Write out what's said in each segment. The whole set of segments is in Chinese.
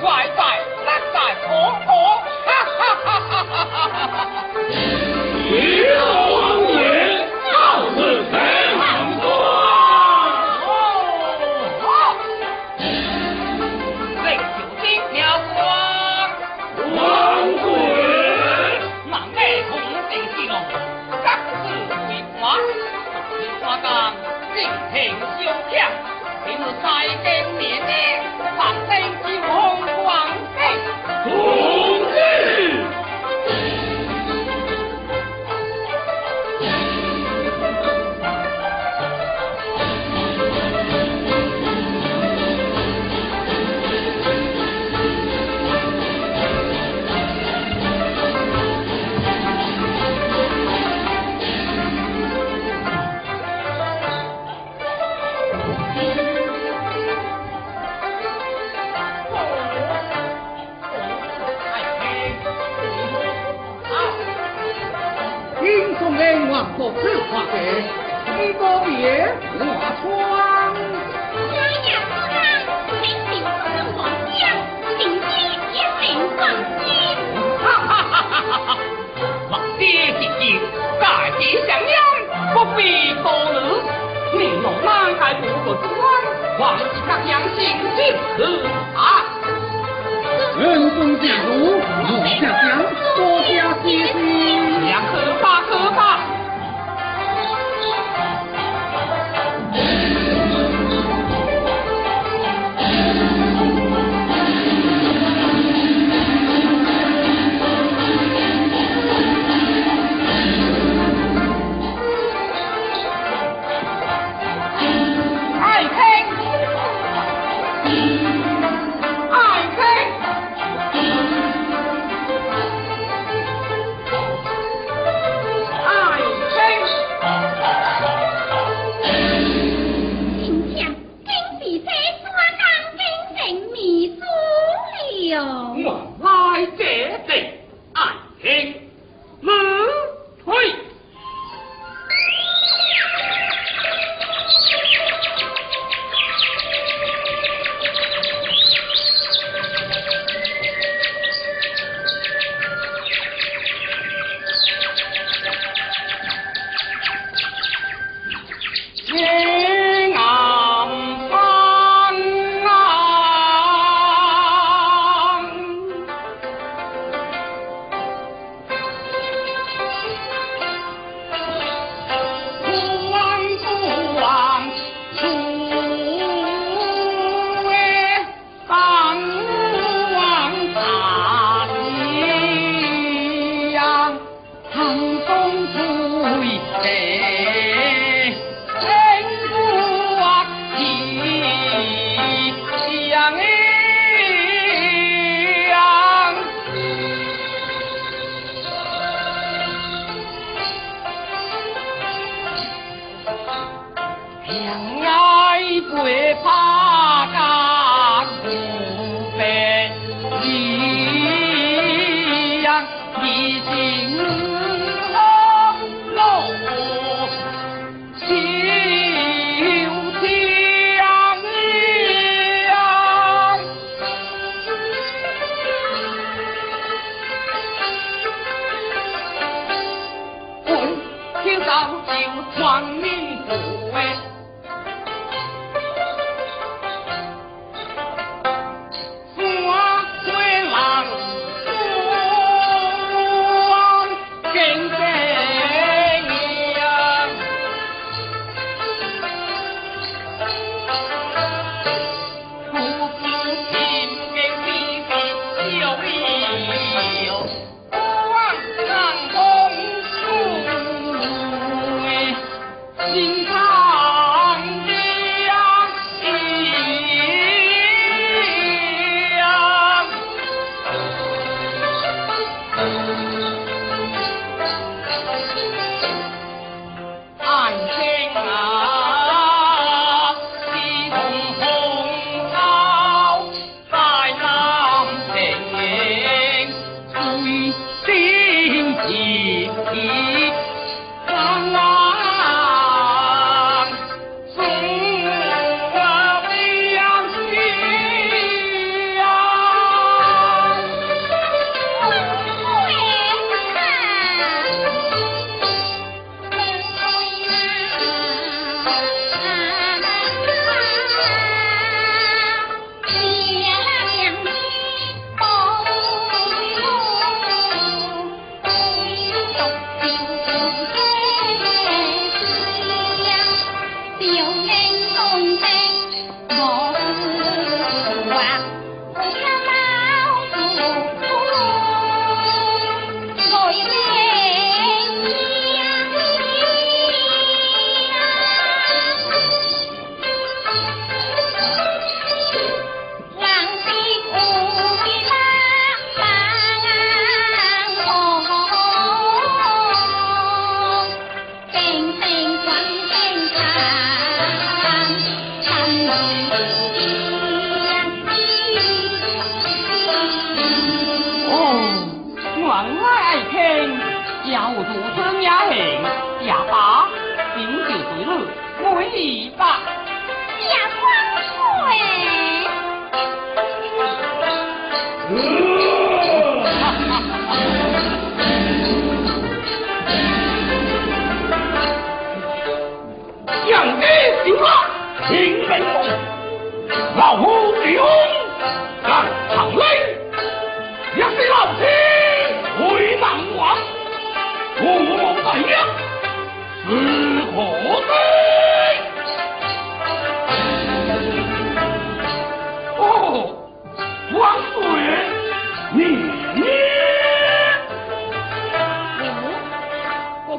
快快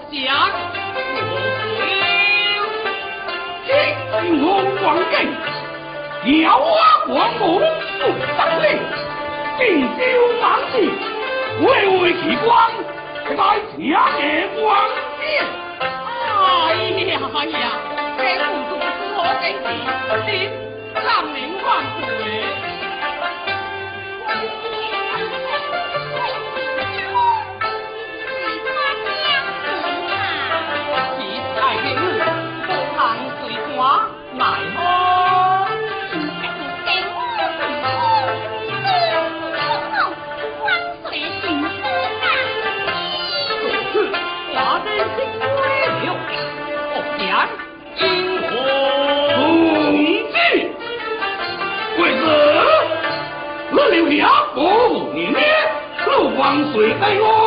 我国家。金龙王根，耀华光武不当令，定州三子，巍巍奇光，在家业光天。哎呀呀，这不都是我的事，您让您万张嘴哎哟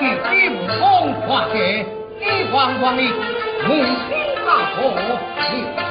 你金风化雪，一晃晃的母亲大河天。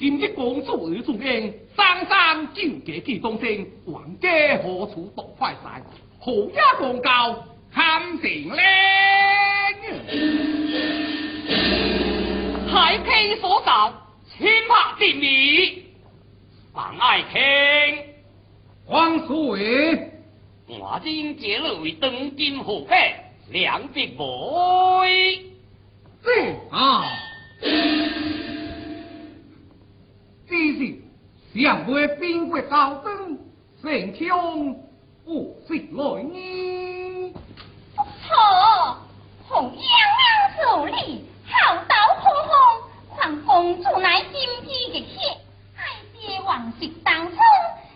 今日公主与中英三三救姐记东升，王家何处夺快赛？好也公告堪成令。海溪所造，千拍地米，妨爱卿。王水，我今节日为当今河北两笔妹。这啊，只是想为边国高登，神枪不是来呢。错，红娘娘助理，好刀可风，况公主乃金枝玉叶，爱爹王室当中，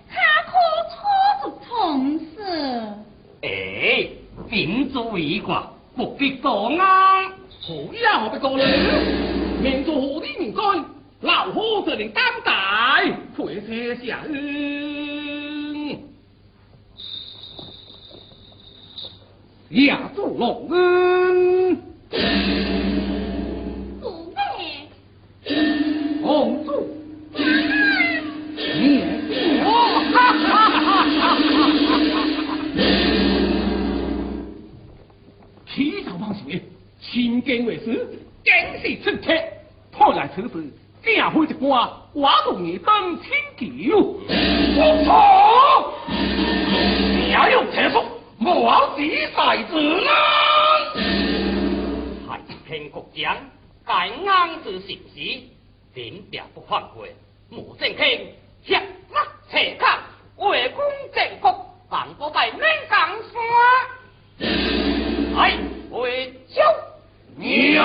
他可错足从事。哎，秉烛一卦，不必多安。好呀，何必过呢？民族何地民干，老夫责令担待，退车下恩。下主隆恩，姑妹，公主，你我，哈哈哈哈哈！起头望水，亲近为师，更是出客。看来此事正会一关，我同你登天桥。我错，你要用车速，莫好比赛子啦。海天国将，该安之行时，点点不犯规，莫正卿，下马斜看，为公正国，万不带命江山。哎，为将。娘。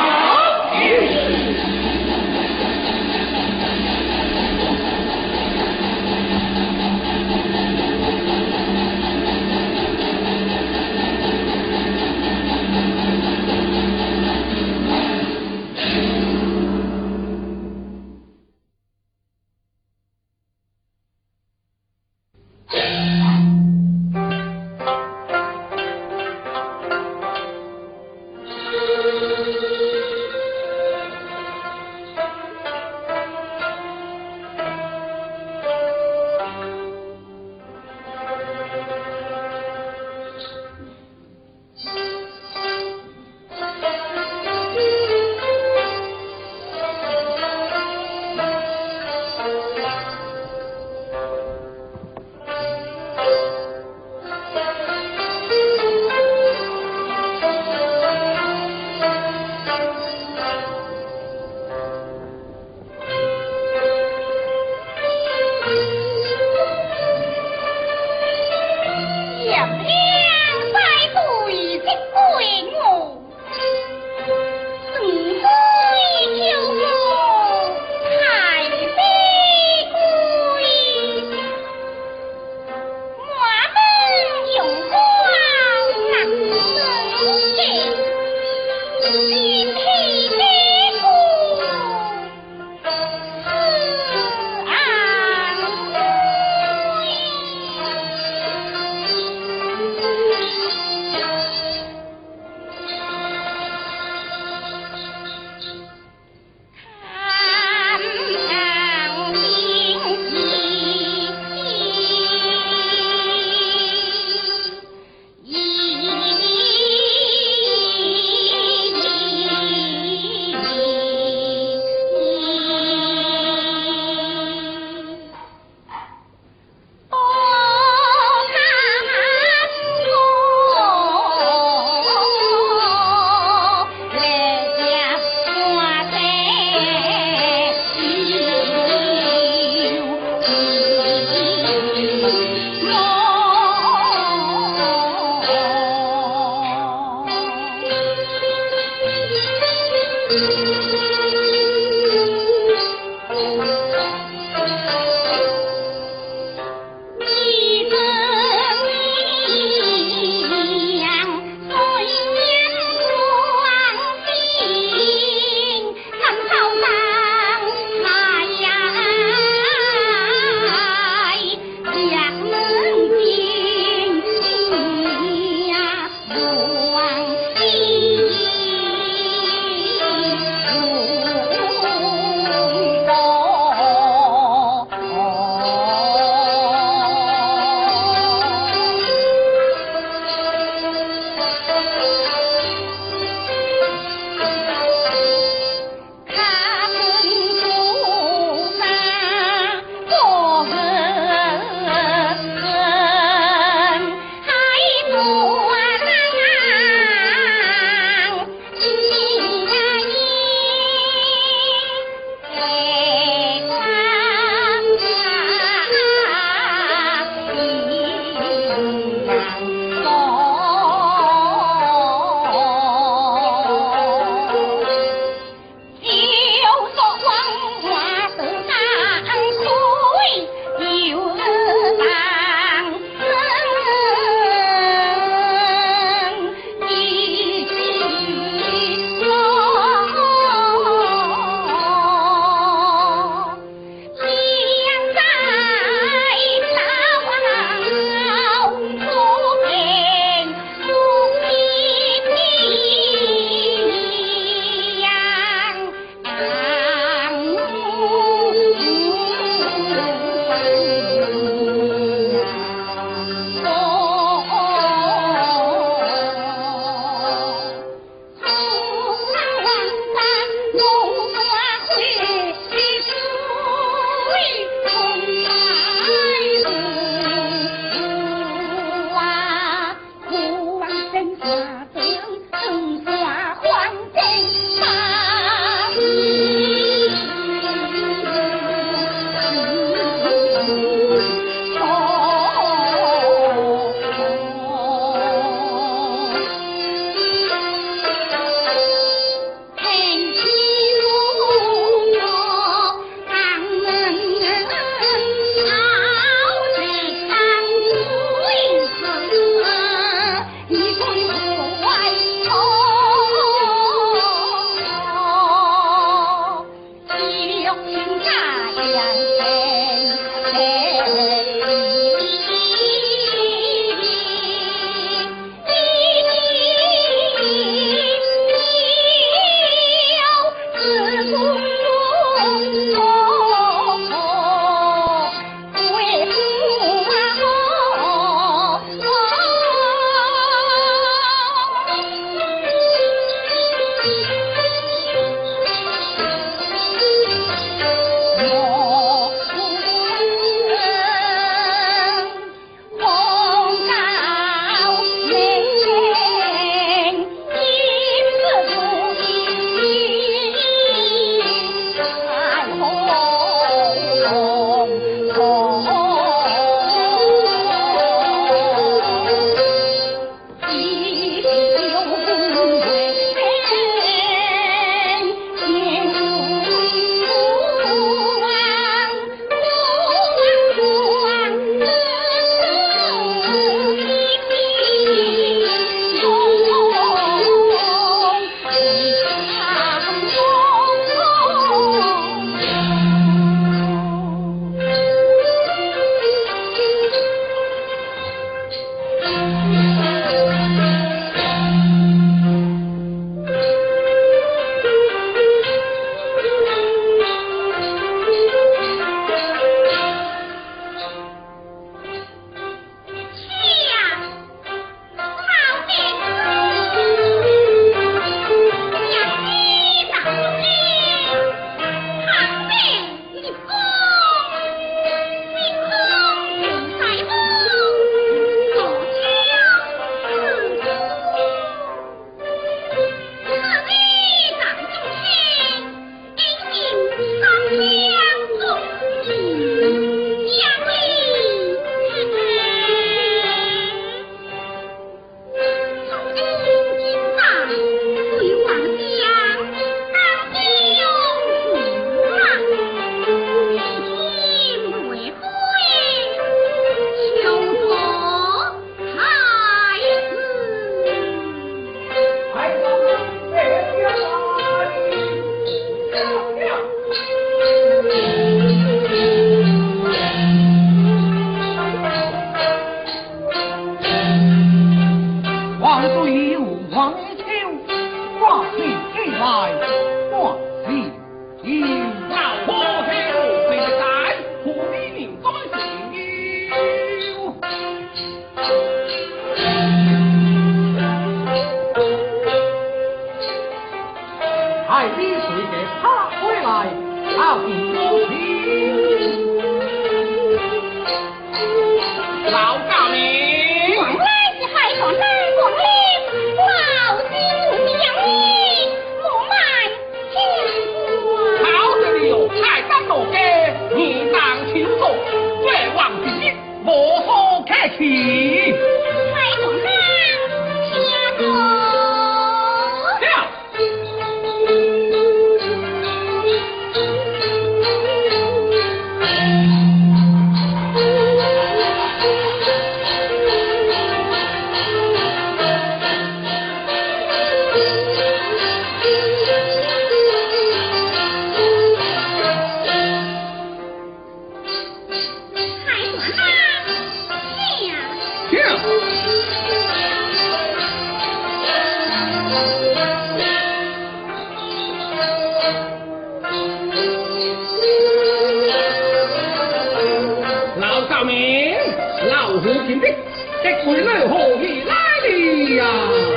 老虎金兵，这回来何以来哩呀？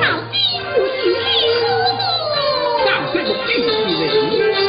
老兵不行，三岁数病起。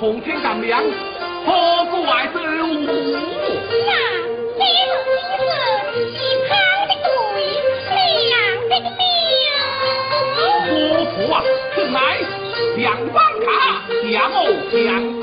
同天干粮，何故外之无？那这种意，一旁的鬼，两的命。夫妇啊，此乃两方卡，两哦两。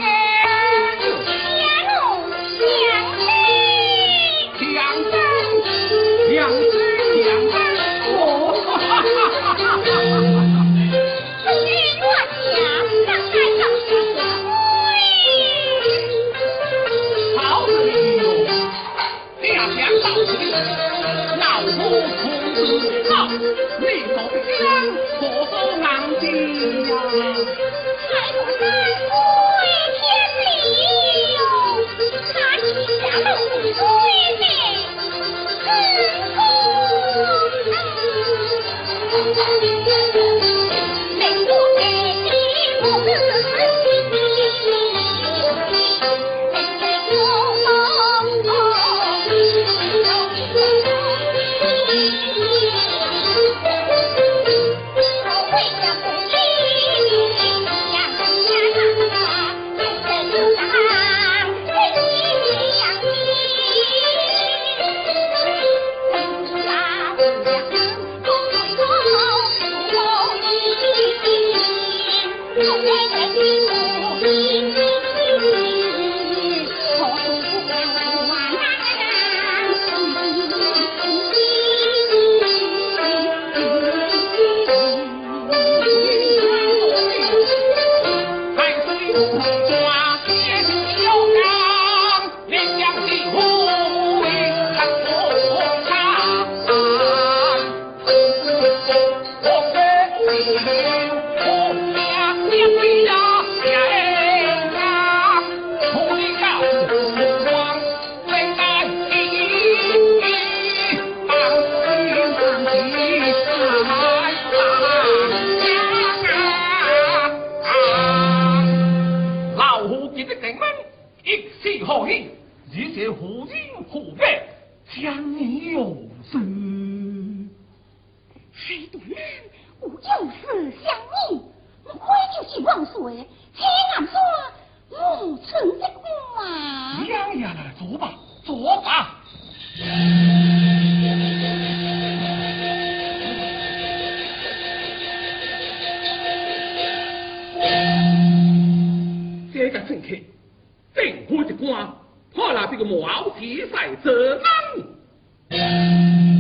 正府的官，看来这个毛起体在这难。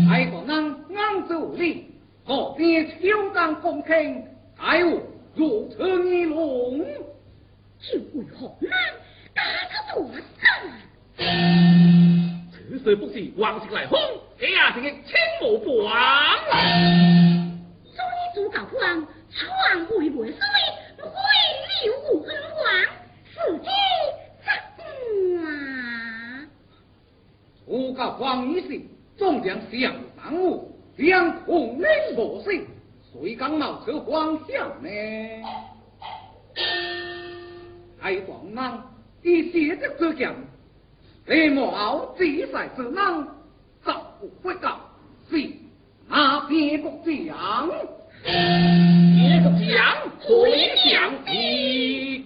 爱国人安之无力，何必枪杆奉听，爱我如此逆龙，就为何人打他多？此事不是王室来轰，呀是个千亩不王。所以主教官，传位为谁？己怎啊？我家黄女士中然想反我，两控你我性，谁敢冒出黄笑呢？还黄人一些的之讲，你莫好自在之人，早不会谁拿那个讲？别个讲，回讲的。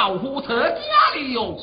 老虎车家里哟。